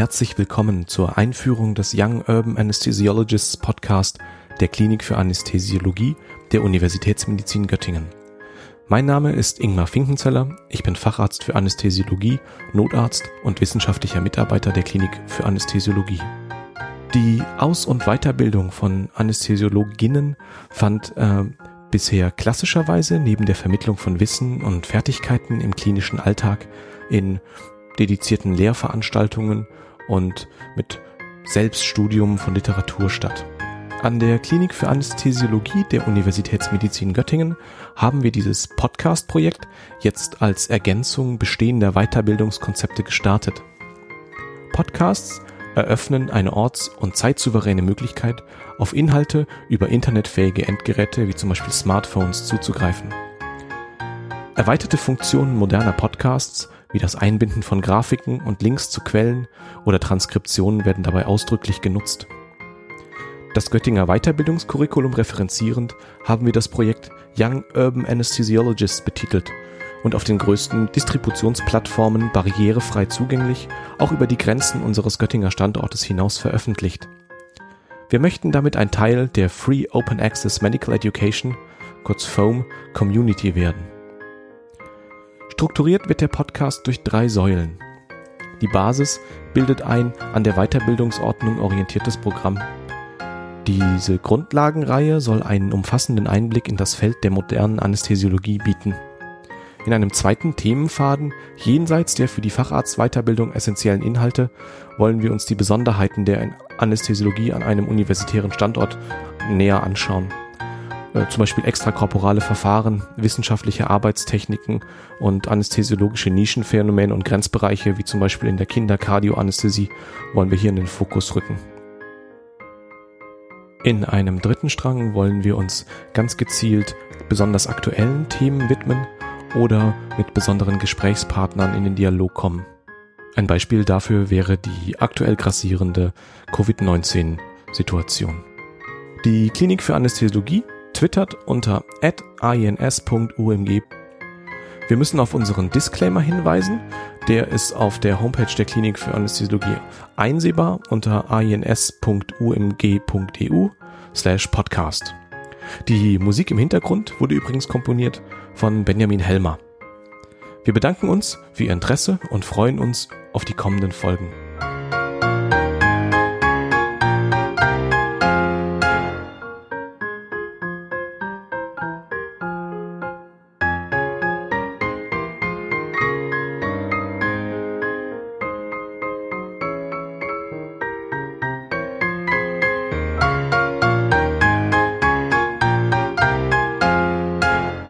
herzlich willkommen zur Einführung des Young Urban Anesthesiologists Podcast der Klinik für Anästhesiologie der Universitätsmedizin Göttingen. Mein Name ist Ingmar Finkenzeller, ich bin Facharzt für Anästhesiologie, Notarzt und wissenschaftlicher Mitarbeiter der Klinik für Anästhesiologie. Die Aus- und Weiterbildung von Anästhesiologinnen fand äh, bisher klassischerweise neben der Vermittlung von Wissen und Fertigkeiten im klinischen Alltag in dedizierten Lehrveranstaltungen und mit Selbststudium von Literatur statt. An der Klinik für Anästhesiologie der Universitätsmedizin Göttingen haben wir dieses Podcast-Projekt jetzt als Ergänzung bestehender Weiterbildungskonzepte gestartet. Podcasts eröffnen eine orts- und zeitsouveräne Möglichkeit, auf Inhalte über internetfähige Endgeräte wie zum Beispiel Smartphones zuzugreifen. Erweiterte Funktionen moderner Podcasts wie das Einbinden von Grafiken und Links zu Quellen oder Transkriptionen werden dabei ausdrücklich genutzt. Das Göttinger Weiterbildungskurriculum referenzierend haben wir das Projekt Young Urban Anesthesiologists betitelt und auf den größten Distributionsplattformen barrierefrei zugänglich, auch über die Grenzen unseres Göttinger Standortes hinaus veröffentlicht. Wir möchten damit ein Teil der Free Open Access Medical Education, kurz FOAM, Community werden. Strukturiert wird der Podcast durch drei Säulen. Die Basis bildet ein an der Weiterbildungsordnung orientiertes Programm. Diese Grundlagenreihe soll einen umfassenden Einblick in das Feld der modernen Anästhesiologie bieten. In einem zweiten Themenfaden, jenseits der für die Facharztweiterbildung essentiellen Inhalte, wollen wir uns die Besonderheiten der Anästhesiologie an einem universitären Standort näher anschauen. Äh, zum Beispiel extrakorporale Verfahren, wissenschaftliche Arbeitstechniken und anästhesiologische Nischenphänomene und Grenzbereiche, wie zum Beispiel in der Kinderkardioanästhesie, wollen wir hier in den Fokus rücken. In einem dritten Strang wollen wir uns ganz gezielt besonders aktuellen Themen widmen oder mit besonderen Gesprächspartnern in den Dialog kommen. Ein Beispiel dafür wäre die aktuell grassierende Covid-19-Situation. Die Klinik für Anästhesiologie twittert unter @ins.umg. Wir müssen auf unseren Disclaimer hinweisen. Der ist auf der Homepage der Klinik für Anästhesiologie einsehbar unter ins.umg.eu slash podcast. Die Musik im Hintergrund wurde übrigens komponiert von Benjamin Helmer. Wir bedanken uns für Ihr Interesse und freuen uns auf die kommenden Folgen.